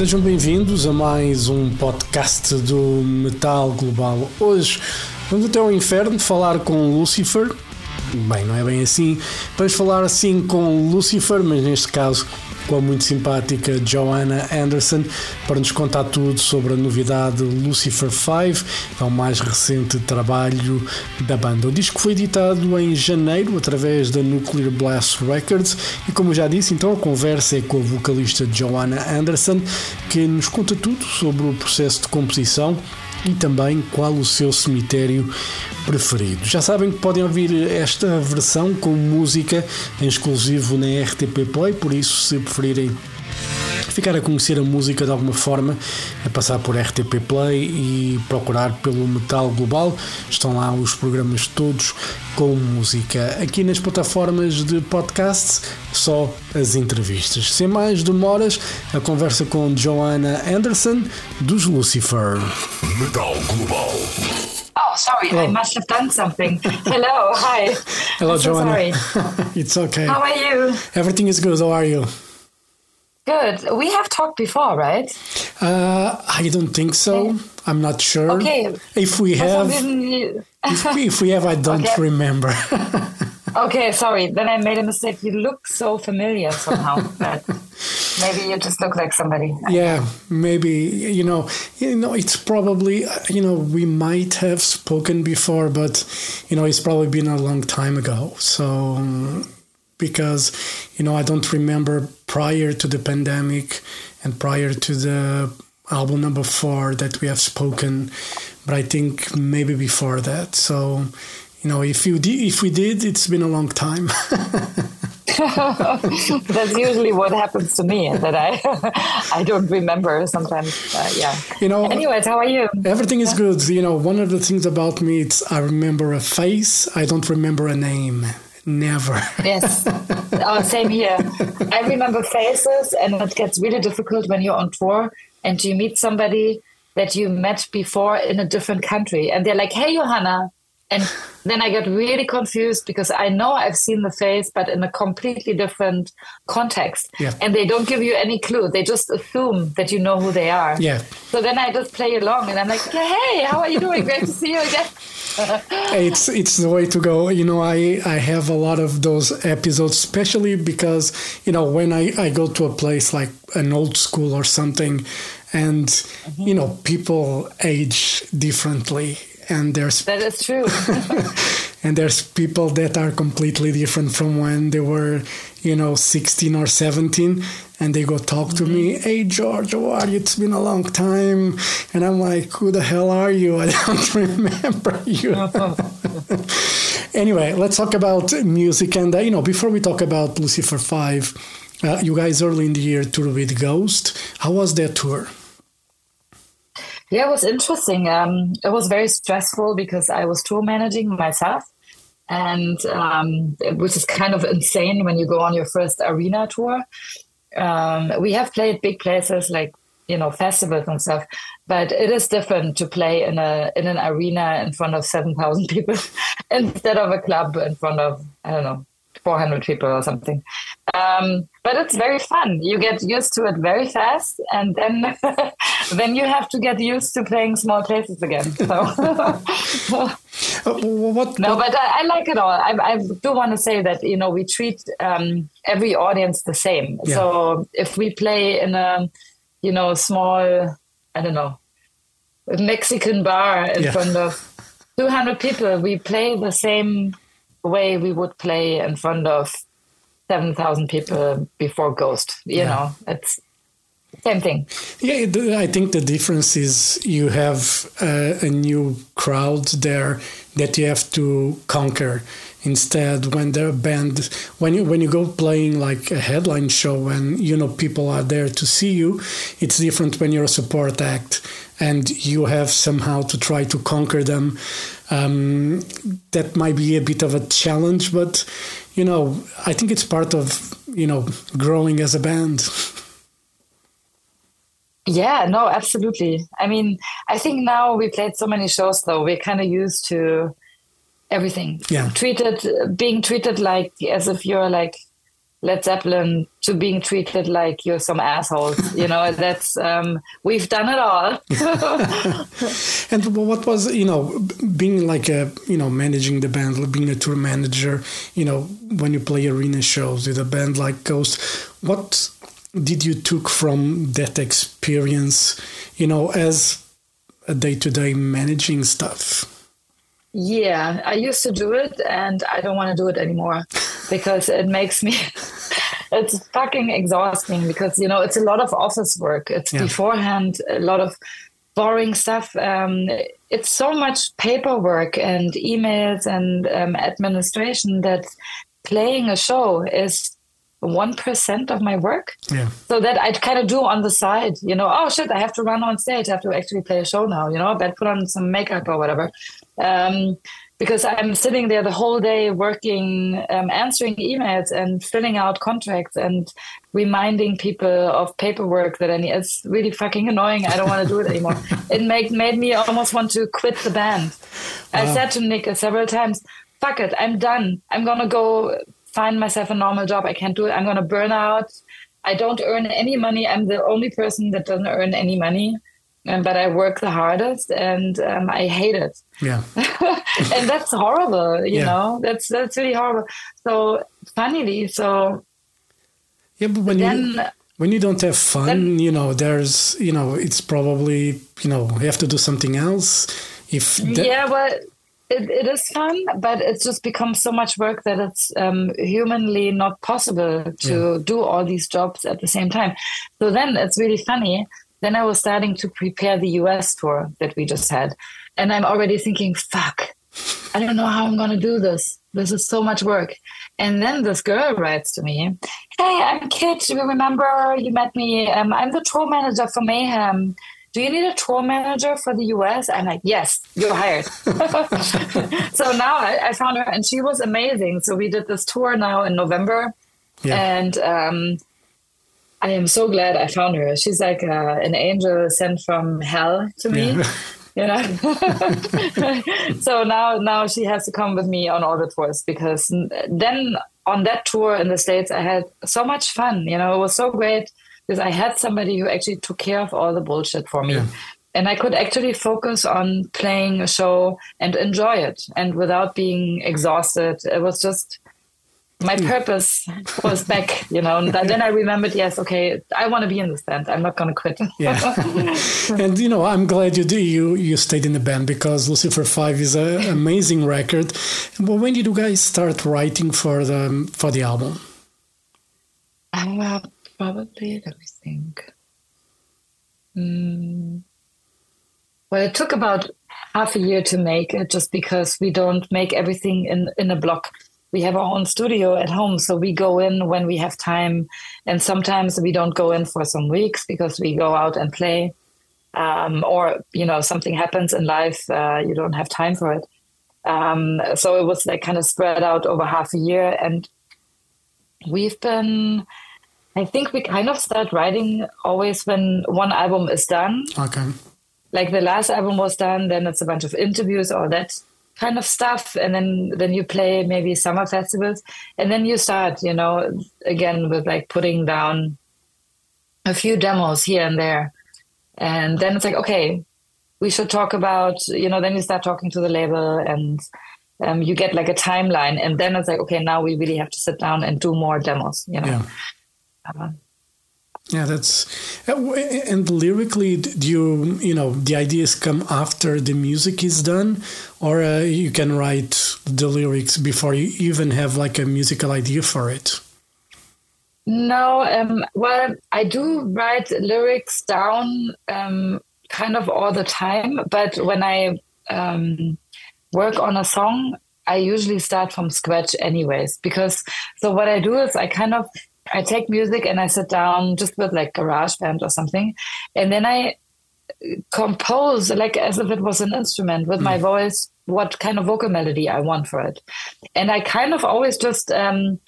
Sejam bem-vindos a mais um podcast do Metal Global. Hoje vamos até ao inferno falar com Lucifer. Bem, não é bem assim. Vamos falar assim com Lucifer, mas neste caso com a muito simpática Joanna Anderson para nos contar tudo sobre a novidade Lucifer 5, é o mais recente trabalho da banda. O disco foi editado em janeiro através da Nuclear Blast Records e, como já disse, então a conversa é com a vocalista Joanna Anderson que nos conta tudo sobre o processo de composição e também qual o seu cemitério preferido. Já sabem que podem ouvir esta versão com música em exclusivo na RTP Play, por isso, se preferirem ficar a conhecer a música de alguma forma, é passar por RTP Play e procurar pelo Metal Global. Estão lá os programas todos com música. Aqui nas plataformas de podcasts, só as entrevistas. Sem mais demoras, a conversa com Joanna Anderson dos Lucifer. Metal Global. Oh, sorry, I must have done something. Hello, hi. Hello, I'm so Joanna. sorry. it's okay. How are you? Everything is good. How are you? Good. We have talked before, right? Uh, I don't think so. I'm not sure. Okay. If we have, you- if we, if we have, I don't Okay. remember. okay, sorry. Then I made a mistake. You look so familiar somehow, but maybe you just look like somebody. yeah, maybe you know, you know, it's probably you know we might have spoken before, but you know, it's probably been a long time ago. So um, because you know, I don't remember prior to the pandemic and prior to the album number four that we have spoken, but I think maybe before that. So. You know, if you did, if we did, it's been a long time. That's usually what happens to me that I I don't remember sometimes. Uh, yeah. You know, Anyways, how are you? Everything is good. You know, one of the things about me, it's I remember a face, I don't remember a name. Never. Yes. oh, same here. I remember faces, and it gets really difficult when you're on tour and you meet somebody that you met before in a different country, and they're like, "Hey, Johanna," and then I get really confused because I know I've seen the face, but in a completely different context, Yeah. and they don't give you any clue. They just assume that you know who they are. Yeah. So then I just play along, and I'm like, "Hey, how are you doing? Great to see you again." It's it's the way to go. You know, I I have a lot of those episodes, especially because you know when I I go to a place like an old school or something, and mm-hmm. you know people age differently, and there's That is true. and there's people that are completely different from when they were you know 16 or 17 and they go talk to me hey george how are you? It's been a long time. And i'm like who the hell are you? I don't remember you. Anyway let's talk about music. And uh, you know before we talk about lucifer 5 uh, you guys early in the year toured with ghost. How was that tour? Yeah, it was interesting. Um, it was very stressful because I was tour managing myself, and um, which is kind of insane when you go on your first arena tour. Um, we have played big places like you know festivals and stuff, but it is different to play in a in an arena in front of seven thousand people instead of a club in front of I don't know 400 people or something. Um, but it's very fun. You get used to it very fast, and then then you have to get used to playing small places again. So Uh, what, no, but I, I like it all. I, I do want to say that you know we treat um, every audience the same. Yeah. So if we play in a you know small I don't know Mexican bar in Yeah. front of 200 people, we play the same way we would play in front of 7,000 people before Ghost. You Yeah. know, it's same thing. Yeah, I think the difference is you have uh, a new crowd there that you have to conquer. Instead, when the band, when you when you go playing like a headline show, and you know people are there to see you, it's different when you're a support act, and you have somehow to try to conquer them. Um, that might be a bit of a challenge, but you know, I think it's part of you know growing as a band. Yeah, no, absolutely. I mean, I think now we played so many shows, though we're kind of used to everything. Yeah. Treated, being treated like as if you're like Led Zeppelin to being treated like you're some assholes. You know, that's um, we've done it all. And what was you know being like a you know managing the band, being a tour manager? You know when you play arena shows with a band like Ghost, what did you took from that experience? You know, as a day to day managing stuff. Yeah, I used to do it and I don't want to do it anymore because it makes me it's fucking exhausting because you know it's a lot of office work. It's Yeah. beforehand a lot of boring stuff. Um, it's so much paperwork and emails and um, administration that playing a show is one percent of my work Yeah. so that I'd kind of do on the side, you know, oh shit, I have to run on stage, I have to actually play a show now, you know, I better put on some makeup or whatever. Um, because I'm sitting there the whole day working, um, answering emails and filling out contracts and reminding people of paperwork that I need. It's really fucking annoying. I don't want to do it anymore. it made, made me almost want to quit the band. I said to Nick several times, fuck it, I'm done. I'm going to go find myself a normal job. I can't do it. I'm going to burn out. I don't earn any money. I'm the only person that doesn't earn any money. Um, but I work the hardest and um, I hate it. Yeah. and that's horrible, you Yeah. know, that's, that's really horrible. So funnily, so Yeah, but when you then, when you don't have fun, then- you know, there's you know, it's probably you know, you have to do something else. If that, yeah, well, it, it is fun, but it's just become so much work that it's um, humanly not possible to do all these jobs at the same time. So then it's really funny. Then I was starting to prepare the US tour that we just had. And I'm already thinking, fuck, I don't know how I'm going to do this. This is so much work. And then this girl writes to me, Hey, I'm Kit. You remember you met me? Um, I'm the tour manager for Mayhem. Do you need a tour manager for the US? I'm like, Yes, you're hired. so now I, I found her and she was amazing. So we did this tour now in November. Yeah. And um, I am so glad I found her. She's like uh, an angel sent from hell to me. Yeah. You know, so now now she has to come with me on all the tours because then on that tour in the states I had so much fun. You know, it was so great because I had somebody who actually took care of all the bullshit for me. Yeah. And I could actually focus on playing a show and enjoy it, and without being exhausted. It was just my purpose was back, you know. And then I remembered, yes, okay, I want to be in this band. I'm not going to quit. Yeah. and you know, I'm glad you do you you stayed in the band because Lucifer Five is an amazing record. But when did you guys start writing for the for the album? Uh, probably, let me think. Mm. Well, it took about half a year to make it just because we don't make everything in, in a block. We have our own studio at home, so we go in when we have time. And sometimes we don't go in for some weeks because we go out and play. Um, or, you know, something happens in life, uh, you don't have time for it. Um, so it was like kind of spread out over half a year. And we've been I think we kind of start writing always when one album is done. Okay. Like the last album was done, then it's a bunch of interviews, all that kind of stuff, and then then you play maybe summer festivals, and then you start, you know, again with like putting down a few demos here and there, and then it's like okay, we should talk about, you know, then you start talking to the label and. Um, you get like a timeline, and then it's like, okay, now we really have to sit down and do more demos. You know, Yeah. Uh, Yeah, that's uh, and lyrically, do you you know the ideas come after the music is done, or uh, you can write the lyrics before you even have like a musical idea for it. No, um, well, I do write lyrics down um, kind of all the time, but when I um, work on a song, I usually start from scratch anyways. Because so what I do is I kind of I take music and I sit down just with like GarageBand or something, and then I compose like as if it was an instrument with my voice what kind of vocal melody I want for it. And I kind of always just um,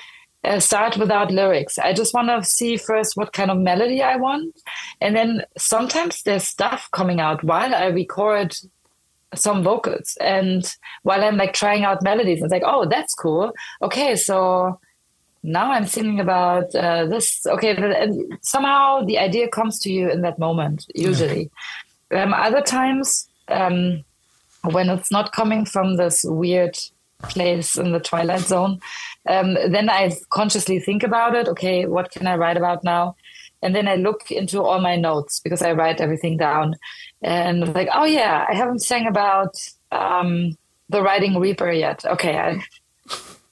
uh, start without lyrics. I just want to see first what kind of melody I want. And then sometimes there's stuff coming out while I record some vocals and while i'm like trying out melodies it's like oh that's cool okay so now i'm singing about uh, this. Okay and somehow the idea comes to you in that moment usually. Um, other times um, when it's not coming from this weird place in the twilight zone um, then i consciously think about it. Okay what can i write about now? And then i look into all my notes because i write everything down. And like, oh yeah, I haven't sang about um, the Riding Reaper yet. Okay, I,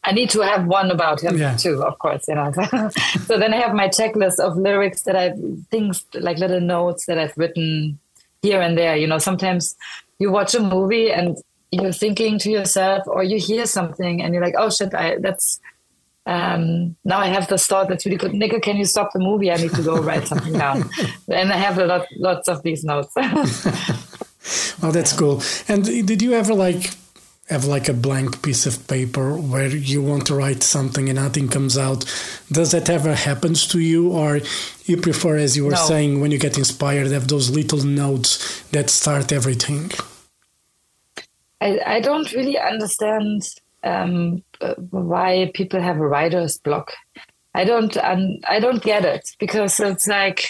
I need to have one about him yeah. too, of course, you know. so then I have my checklist of lyrics that I've things like little notes that I've written here and there. You know, sometimes you watch a movie and you're thinking to yourself, or you hear something and you're like, oh shit, I that's um, now I have this thought that's really good. Nico, can you stop the movie? I need to go write something down. and I have a lot, lots of these notes. well, that's cool. And did you ever like have like a blank piece of paper where you want to write something and nothing comes out? Does that ever happens to you, or you prefer, as you were no. saying, when you get inspired, have those little notes that start everything? I, I don't really understand um, why people have a writer's block. I don't um, I don't get it because it's like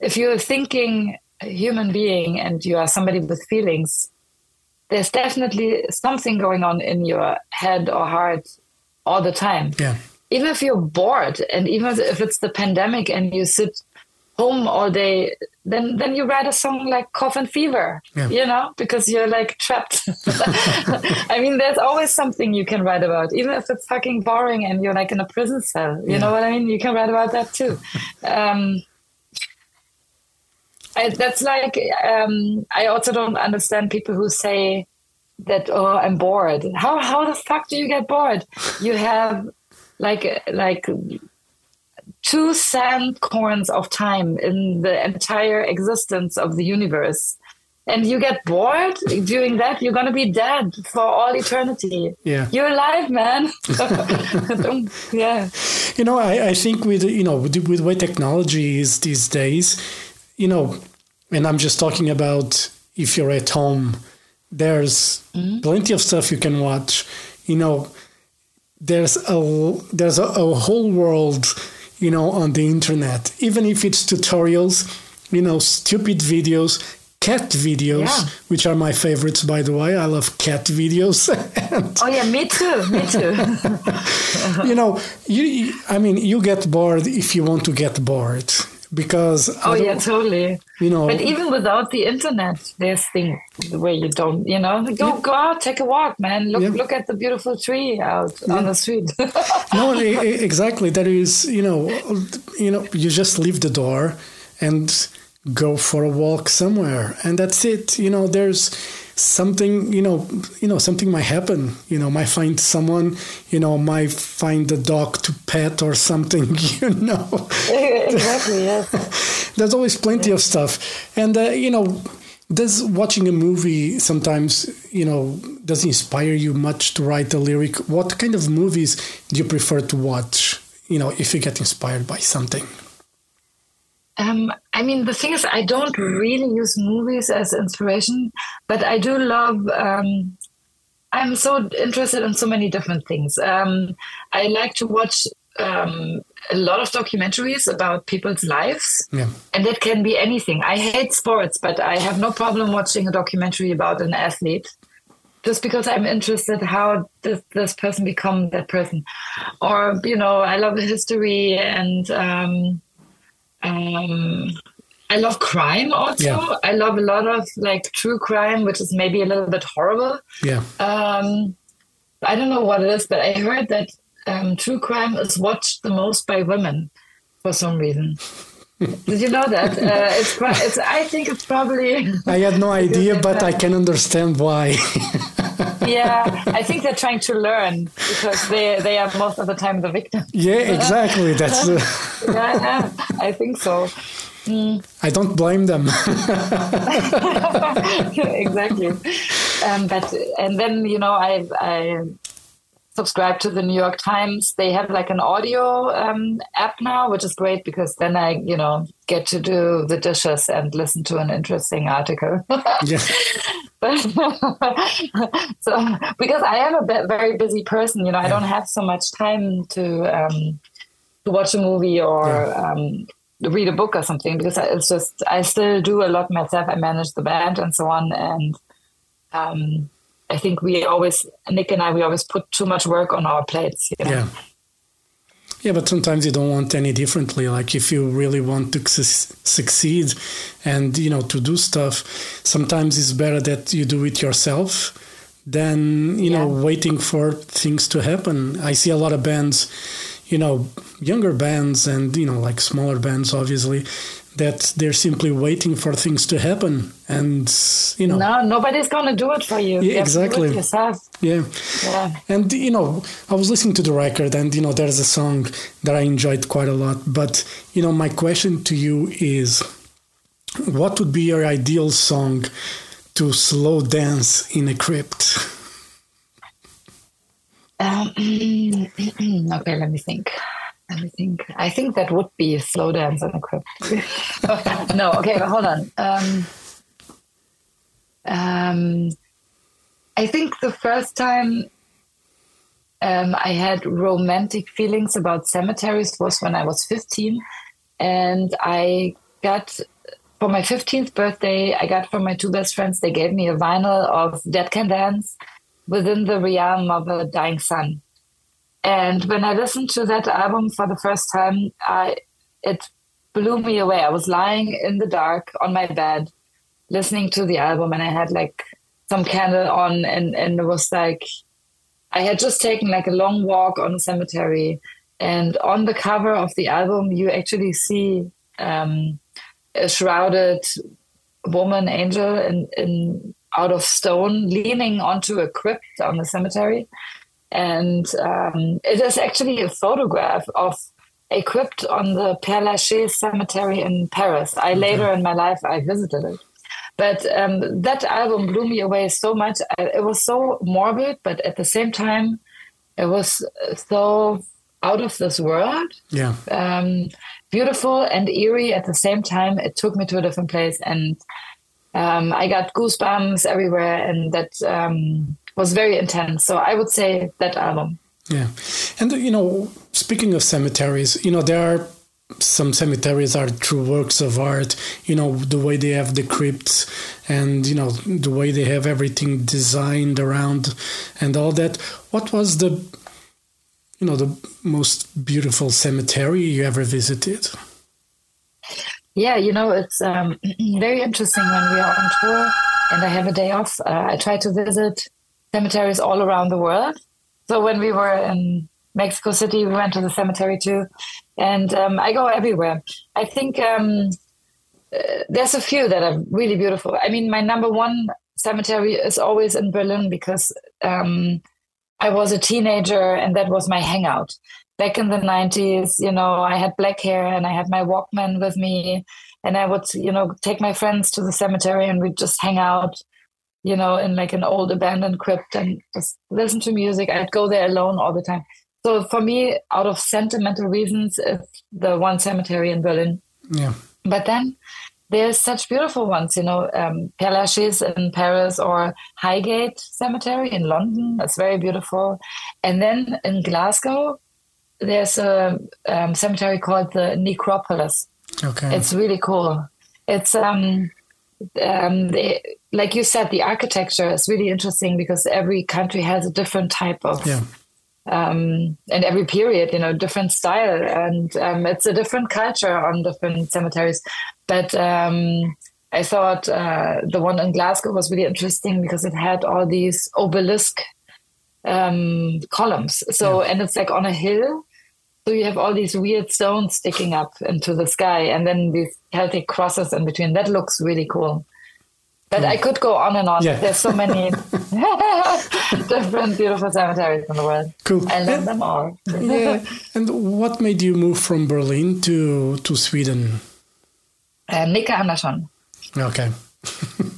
if you're thinking a human being and you are somebody with feelings, there's definitely something going on in your head or heart all the time. Yeah. Even if you're bored and even if it's the pandemic and you sit home all day, then then you write a song like Coffin Fever, yeah. you know, because you're like trapped. I mean, there's always something you can write about, even if it's fucking boring and you're like in a prison cell. You yeah. know what I mean? You can write about that too. Um, I, that's like um, I also don't understand people who say that oh I'm bored. How how the fuck do you get bored? You have like like two sand corns of time in the entire existence of the universe and you get bored doing that, you're gonna be dead for all eternity. Yeah, you're alive, man. yeah. You know, I, I think with you know with, with the way technology is these days, you know, and I'm just talking about if you're at home, there's mm-hmm. plenty of stuff you can watch. You know, there's a there's a, a whole world you know, on the internet, even if it's tutorials, you know, stupid videos, cat videos, yeah. which are my favorites, by the way. I love cat videos. oh yeah, me too. Me too. you know, you, I mean, you get bored if you want to get bored because oh yeah totally you know but even without the internet there's things where you don't you know go yeah. go out take a walk man look yeah. look at the beautiful tree out yeah. on the street no exactly that is you know you know you just leave the door and go for a walk somewhere and that's it you know there's something you know you know something might happen. You know might find someone you know might find a dog to pet or something you know. Exactly yes. There's always plenty of stuff. And uh, you know does watching a movie sometimes you know does inspire you much to write a lyric? What kind of movies do you prefer to watch you know if you get inspired by something um, I mean, the thing is, I don't really use movies as inspiration, but I do love. Um, I'm so interested in so many different things. Um, I like to watch um, a lot of documentaries about people's lives, yeah. and that can be anything. I hate sports, but I have no problem watching a documentary about an athlete just because I'm interested how this, this person become that person, or you know, I love history and um, um, I love crime also. Yeah. I love a lot of like true crime, which is maybe a little bit horrible. Yeah. Um, I don't know what it is, but I heard that um, true crime is watched the most by women for some reason. Did you know that? Uh, it's, it's, I think it's probably. I had no idea, but I can understand why. yeah, I think they're trying to learn because they they are most of the time the victim. Yeah, exactly. That's. Yeah, yeah, I think so. Mm. I don't blame them. exactly, um, but and then you know I I subscribe to the New York Times. They have like an audio um, app now, which is great because then I, you know, get to do the dishes and listen to an interesting article. Yeah. so because I am a very busy person, you know, I don't have so much time to um, to watch a movie or Yeah. um, read a book or something because it's just I still do a lot myself. I manage the band and so on, and um, I think we always Nick and I we always put too much work on our plates. You know? Yeah. Yeah, but sometimes you don't want any differently. Like if you really want to su- succeed and, you know, to do stuff, sometimes it's better that you do it yourself than, you know, waiting for things to happen. I see a lot of bands, you know, younger bands and, you know, like smaller bands, obviously, that they're simply waiting for things to happen. And, you know, No, nobody's gonna do it for you. Yeah, you have to do exactly. yeah. Yeah. And you know, I was listening to the record, and you know, there's a song that I enjoyed quite a lot. But you know, my question to you is, what would be your ideal song to slow dance in a crypt? Um, okay, let me think. Me think. I think that would be slow dance on a crypt. no, okay, hold on. Um, um, I think the first time um, I had romantic feelings about cemeteries was when I was 15. And I got, for my 15th birthday, I got from my two best friends, they gave me a vinyl of Dead Can Dance within the realm of a dying sun. And when I listened to that album for the first time, I, it blew me away. I was lying in the dark on my bed, listening to the album, and I had like some candle on, and, and it was like, I had just taken like a long walk on a cemetery. And on the cover of the album, you actually see um, a shrouded woman, angel, in, in out of stone, leaning onto a crypt on the cemetery. And um, it is actually a photograph of a crypt on the Père Lachaise cemetery in Paris. I later in my life I visited it. But um, that album blew me away so much. I, it was so morbid, but at the same time, it was so out of this world Yeah, um, beautiful and eerie at the same time. It took me to a different place, and um, I got goosebumps everywhere, and that um, was very intense. So I would say that album. yeah. And you know, speaking of cemeteries, you know, there are some cemeteries are true works of art. You know, the way they have the crypts, and you know, the way they have everything designed around, and all that. What was the you know the most beautiful cemetery you ever visited Yeah, you know, it's um, very interesting when we are on tour and I have a day off. Uh, I try to visit cemeteries all around the world. So when we were in Mexico City, we went to the cemetery too. And um, I go everywhere. I think um, uh, there's a few that are really beautiful. I mean, my number one cemetery is always in Berlin because um, I was a teenager and that was my hangout. Back in the 90s, you know, I had black hair and I had my Walkman with me. And I would, you know, take my friends to the cemetery and we'd just hang out, you know, in like an old abandoned crypt and just listen to music. I'd go there alone all the time. So for me, out of sentimental reasons, it's the one cemetery in Berlin. yeah But then there's such beautiful ones, you know, um, Père Lachaise in Paris or Highgate Cemetery in London. That's very beautiful. And then in Glasgow, there's a um, cemetery called the Necropolis. okay It's really cool. It's um, um, the, like you said, the architecture is really interesting because every country has a different type of yeah um, and every period, you know, different style, and um, it's a different culture on different cemeteries. But um, I thought uh, the one in Glasgow was really interesting because it had all these obelisk um, columns. So, and it's like on a hill. So you have all these weird stones sticking up into the sky, and then these Celtic crosses in between. That looks really cool. But I could go on and on. Yeah. There's so many different beautiful cemeteries in the world. Cool. I love And- them all. yeah. And what made you move from Berlin to to Sweden? Uh, Nicke Andersson. Okay.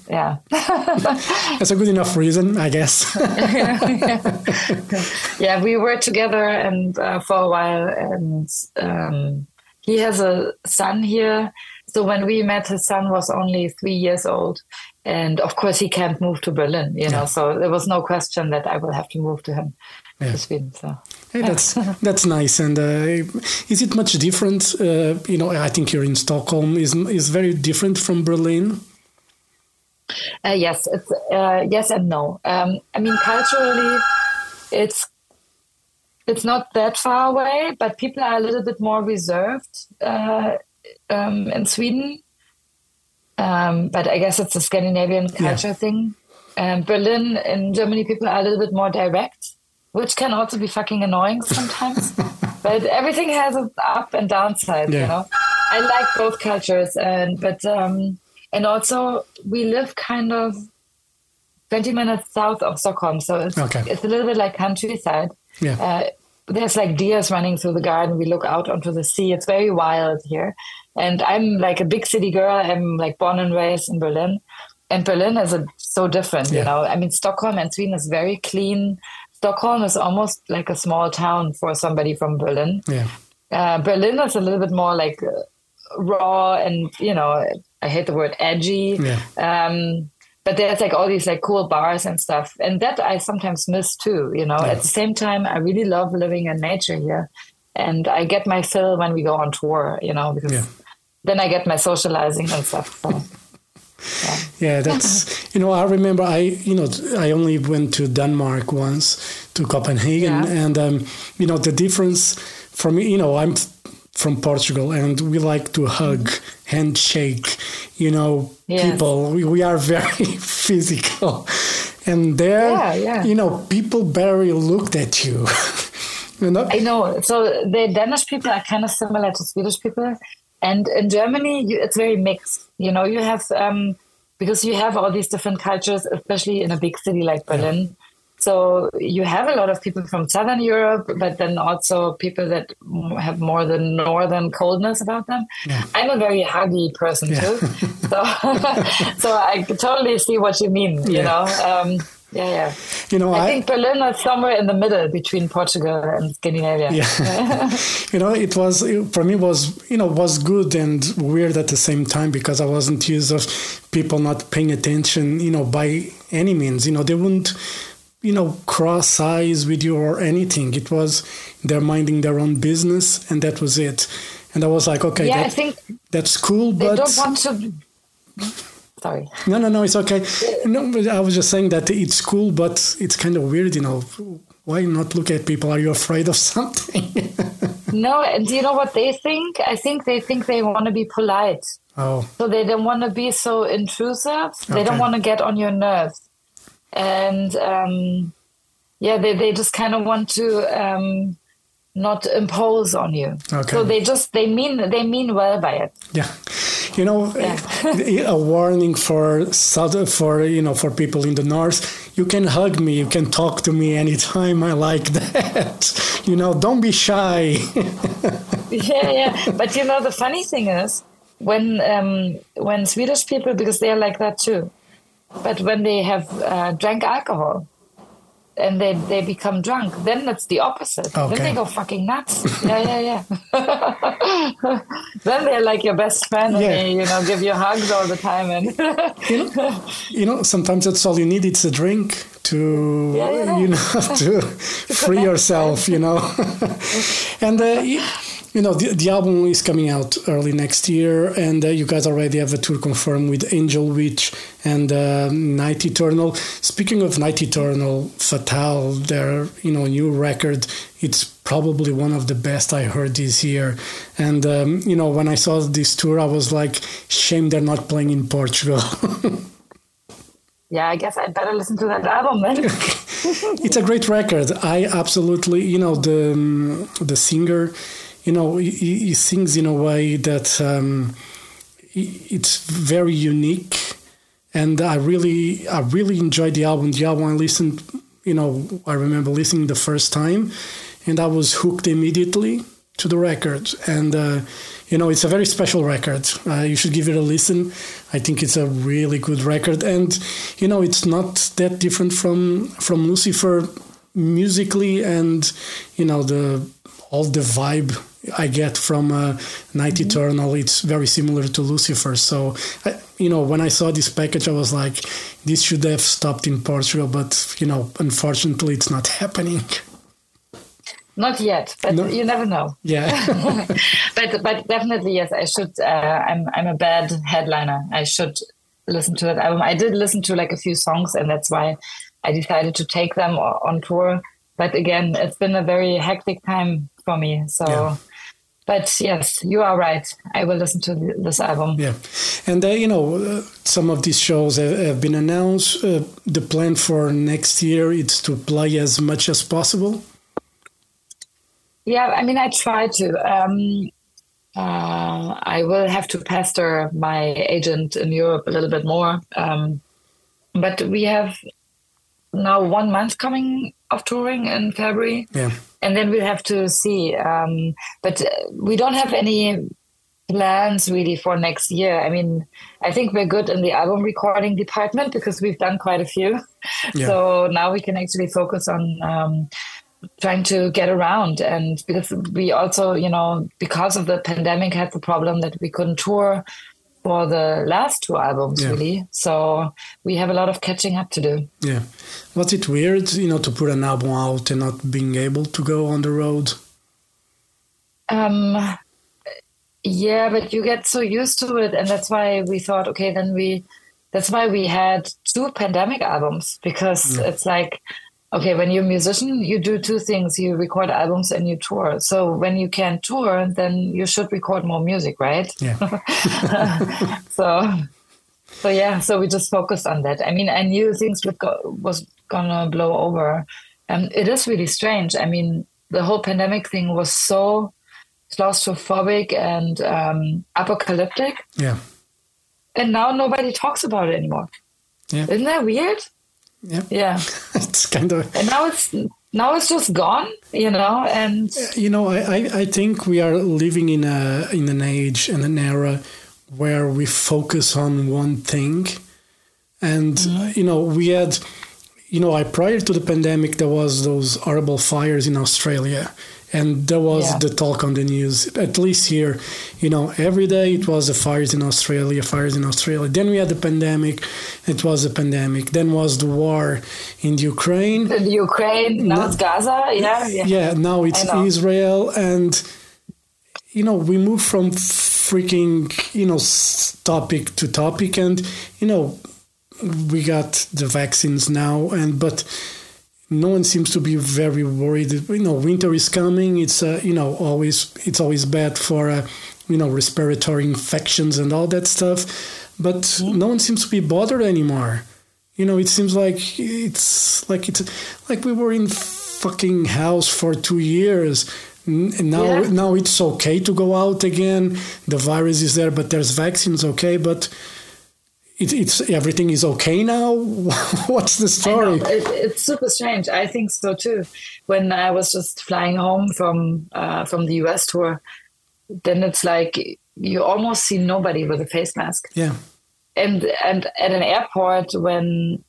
Yeah. That's a good enough reason, I guess. yeah, we were together and uh, for a while, and um, he has a son here. So when we met, his son was only three years old, and of course he can't move to Berlin. You know, Yeah. so there was no question that I will have to move to him Yeah. to Sweden. So Hey, that's that's nice. And uh, is it much different? Uh, you know, I think you're in Stockholm. is is very different from Berlin. Uh, yes, it's uh, yes and no. Um, I mean, culturally, it's it's not that far away, but people are a little bit more reserved uh, um, in Sweden. Um, but I guess it's a Scandinavian culture thing. Um, Berlin in Germany, people are a little bit more direct, which can also be fucking annoying sometimes. but everything has an up and downside, Yeah. you know. I like both cultures, and but um, and also we live kind of 20 minutes south of Stockholm, so it's Okay. it's a little bit like countryside. Yeah. Uh, there's like deers running through the garden. We look out onto the sea. It's very wild here. And I'm like a big city girl. I'm like born and raised in Berlin. And Berlin is a, so different, Yeah. you know. I mean, Stockholm and Sweden is very clean. Stockholm is almost like a small town for somebody from Berlin. Yeah. Uh, Berlin is a little bit more like raw and, you know, I hate the word edgy. Yeah. Um, but there's like all these like cool bars and stuff. And that I sometimes miss too, you know. At the same time, I really love living in nature here. And I get my fill when we go on tour, you know, because Yeah. then I get my socializing and stuff. So. Yeah, that's you know I remember I you know I only went to Denmark once to Copenhagen Yeah. and um, you know the difference from you know I'm f- from Portugal and we like to hug handshake you know Yes. people we, we are very physical and there Yeah, yeah. you know people barely looked at you you know I know. So the Danish people are kind of similar to Swedish people, and in Germany, you, it's very mixed. You know, you have um, because you have all these different cultures, especially in a big city like Berlin. So you have a lot of people from Southern Europe, but then also people that have more the northern coldness about them. I'm a very huggy person Yeah. too, so so I totally see what you mean. You Yeah. know, um, yeah, yeah. you know I think Berlin is somewhere in the middle between Portugal and Scandinavia. Yeah. you know, it was for me was you know was good and weird at the same time because I wasn't used of people not paying attention. You know, by any means. You know, they wouldn't you know cross eyes with you or anything. It was they're minding their own business and that was it. And I was like, okay, Yeah, I think that's cool, they but don't want to. Sorry. no, no, no, it's okay. No, I was just saying that it's cool, but it's kind of weird. You know, why not look at people? Are you afraid of something? No, and do you know what they think? I think they think they want to be polite. oh, So they don't want to be so intrusive. They don't want to get on your nerves. And um, yeah, they, they just kind of want to um, not impose on you. Okay. So they just they mean they mean well by it. Yeah, you know, a warning for south for you know for people in the north. You can hug me, you can talk to me anytime. I like that. You know, don't be shy. yeah, yeah. But you know, the funny thing is when um, when Swedish people, because they are like that too, but when they have uh, drank alcohol and they they become drunk, then it's the opposite. Then they go fucking nuts. yeah, yeah, yeah. then they're like your best friend, and Yeah. they you know give you hugs all the time, and you know, you know, sometimes that's all you need. It's a drink to Yeah, yeah. you know to free yourself. You know, and. Uh, you know, the, the album is coming out early next year, and uh, you guys already have a tour confirmed with Angel Witch and uh, Night Eternal. Speaking of Night Eternal, Fatal, their you know new record, it's probably one of the best I heard this year. And um, you know, when I saw this tour, I was like, shame they're not playing in Portugal. yeah, I guess I better listen to that album then. it's a great record. I absolutely, you know, the um, the singer, you know, he, he sings in a way that um, it's very unique, and I really, I really enjoyed the album. The album I listened, you know, I remember listening the first time, and I was hooked immediately. to the record, and uh, you know it's a very special record. Uh, you should give it a listen. I think it's a really good record, and you know it's not that different from from Lucifer musically, and you know the all the vibe I get from uh, Night mm-hmm. Eternal. It's very similar to Lucifer. So, I, you know, when I saw this package, I was like, this should have stopped in Portugal, but you know, unfortunately, it's not happening. Not yet, but no. you never know. Yeah, but but definitely yes, I should. Uh, I'm I'm a bad headliner. I should listen to that album. I did listen to like a few songs, and that's why I decided to take them on tour. But again, it's been a very hectic time for me. So. Yeah but yes, you are right. I will listen to this album. Yeah, and uh, you know, uh, some of these shows have, have been announced. Uh, the plan for next year is to play as much as possible. Yeah, I mean, I try to. Um, uh, I will have to pester my agent in Europe a little bit more. Um, but we have now one month coming of touring in February. Yeah. And then we'll have to see. Um, but we don't have any plans really for next year. I mean, I think we're good in the album recording department because we've done quite a few. Yeah. So now we can actually focus on um, trying to get around and because we also you know because of the pandemic had the problem that we couldn't tour for the last two albums yeah. really so we have a lot of catching up to do yeah was it weird you know to put an album out and not being able to go on the road um yeah but you get so used to it and that's why we thought okay then we that's why we had two pandemic albums because yeah. it's like okay, when you're a musician, you do two things: you record albums and you tour. So when you can't tour, then you should record more music, right? Yeah. so, so yeah, so we just focused on that. I mean, I knew things would go was gonna blow over, and it is really strange. I mean, the whole pandemic thing was so claustrophobic and um, apocalyptic. Yeah. And now nobody talks about it anymore. Yeah. Isn't that weird? Yeah. Yeah. it's kind of. And now it's now it's just gone, you know, and you know, I, I I think we are living in a in an age and an era where we focus on one thing, and mm-hmm. you know, we had, you know, I prior to the pandemic, there was those horrible fires in Australia, and there was yeah. the talk on the news at least here you know every day it was the fires in australia fires in australia. Then we had the pandemic it was a pandemic. Then was the war in ukraine. The ukraine now, it's gaza yeah yeah, yeah now it's israel. And you know we move from freaking you know topic to topic. And you know we got the vaccines now. And but no one seems to be very worried. You know, winter is coming. It's uh, you know always it's always bad for uh, you know respiratory infections and all that stuff. But mm-hmm. no one seems to be bothered anymore. You know, it seems like it's like it's like we were in fucking house for two years. And now yeah. now it's okay to go out again. The virus is there, but there's vaccines. Okay, but it, it's everything is okay now. What's the story? It, it's super strange. I think so too. When I was just flying home from uh, from the US tour, then it's like you almost see nobody with a face mask. Yeah. And and at an airport when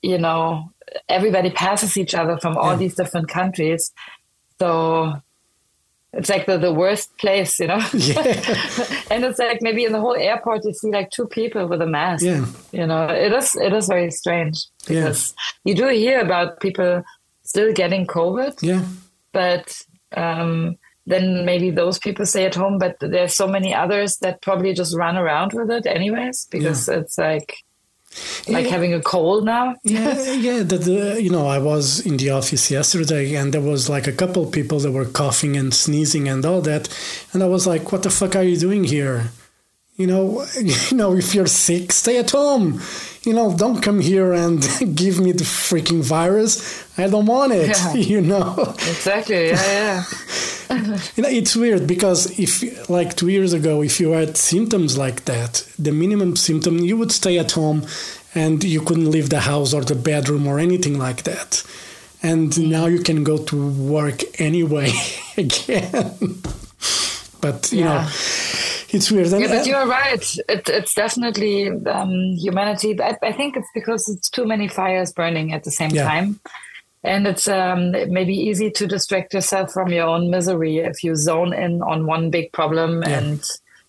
you know everybody passes each other from all yeah. these different countries, so it's like the, the worst place, you know? Yeah. and it's like maybe in the whole airport you see like two people with a mask. Yeah. You know, it is it is very strange because yeah. you do hear about people still getting COVID. Yeah. But um, then maybe those people stay at home, but there's so many others that probably just run around with it anyways because yeah. it's like like yeah. having a cold now. yeah, yeah. That you know, I was in the office yesterday, and there was like a couple people that were coughing and sneezing and all that, and I was like, "What the fuck are you doing here?" You know, you know, if you're sick, stay at home. You know, don't come here and give me the freaking virus. I don't want it. Yeah. You know. Exactly. Yeah, yeah. you know, it's weird because if, like two years ago, if you had symptoms like that, the minimum symptom, you would stay at home, and you couldn't leave the house or the bedroom or anything like that. And now you can go to work anyway again. But you know, it's weird. yeah, but you're right. It, it's definitely um, humanity. I, I, think it's because it's too many fires burning at the same yeah. time. And it's um, it may be easy to distract yourself from your own misery if you zone in on one big problem yeah. and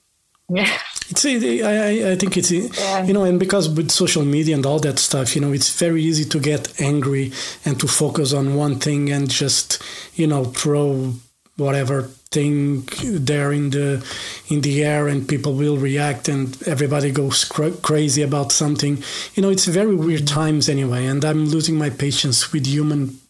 yeah. It's I, I think it's yeah. you know and because with social media and all that stuff you know it's very easy to get angry and to focus on one thing and just you know throw whatever thing there in the in the air and people will react and everybody goes cr- crazy about something. You know it's very weird times anyway and i'm losing my patience with humans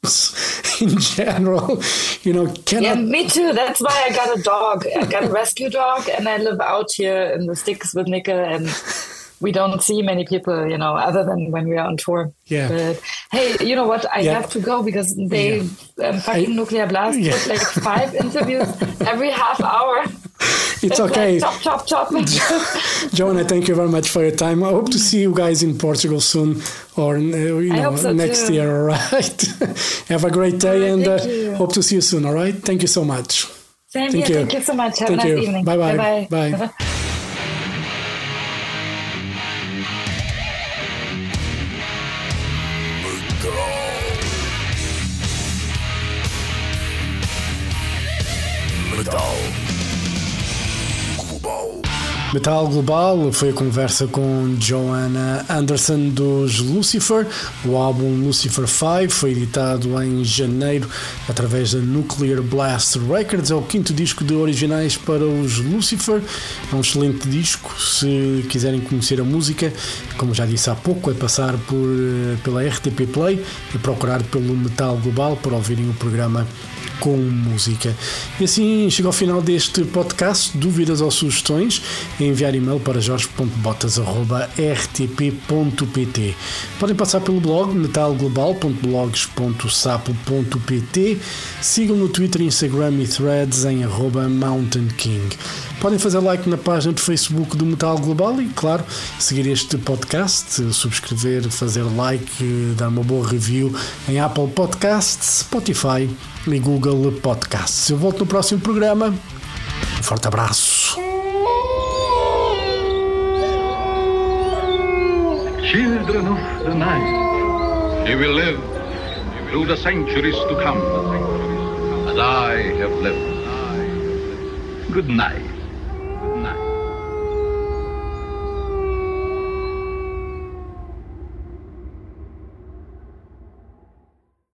in general. You know cannot... yeah me too. That's why i got a dog. I got a rescue dog and i live out here in the sticks with Nicke and we don't see many people, you know, other than when we are on tour. Yeah. But hey, you know what? I yeah. have to go because they yeah. um, fucking I, Nuclear Blast yeah. like five interviews every half hour. It's, it's okay. Like, chop, chop, chop. Johanna, thank you very much for your time. I hope to see you guys in Portugal soon or uh, you know so next too. year. All right. have a great day and uh, hope to see you soon. All right. Thank you so much. Same thank here. You. Thank you so much. Have thank a nice you. evening. Bye-bye. Bye bye. Bye. Metal Global foi a conversa com Joanna Anderson dos Lucifer. O álbum Lucifer 5 foi editado em janeiro através da Nuclear Blast Records. É o quinto disco de originais para os Lucifer. É um excelente disco. Se quiserem conhecer a música, como já disse há pouco, é passar por, eh, pela RTP Play e procurar pelo Metal Global para ouvirem o programa com música. E assim chega ao final deste podcast. Dúvidas ou sugestões? Enviar e-mail para jorge.botas.rtp.pt. Podem passar pelo blog metalglobal.blogs.sapo.pt. Sigam no Twitter, Instagram e Threads em arroba Mountain King. Podem fazer like na página do Facebook do Metal Global e, claro, seguir este podcast, subscrever, fazer like, dar uma boa review em Apple Podcasts, Spotify e Google Podcasts. Eu volto no próximo programa. Um forte abraço. Children of the night, you will live through the centuries to come, as I have lived. Good night.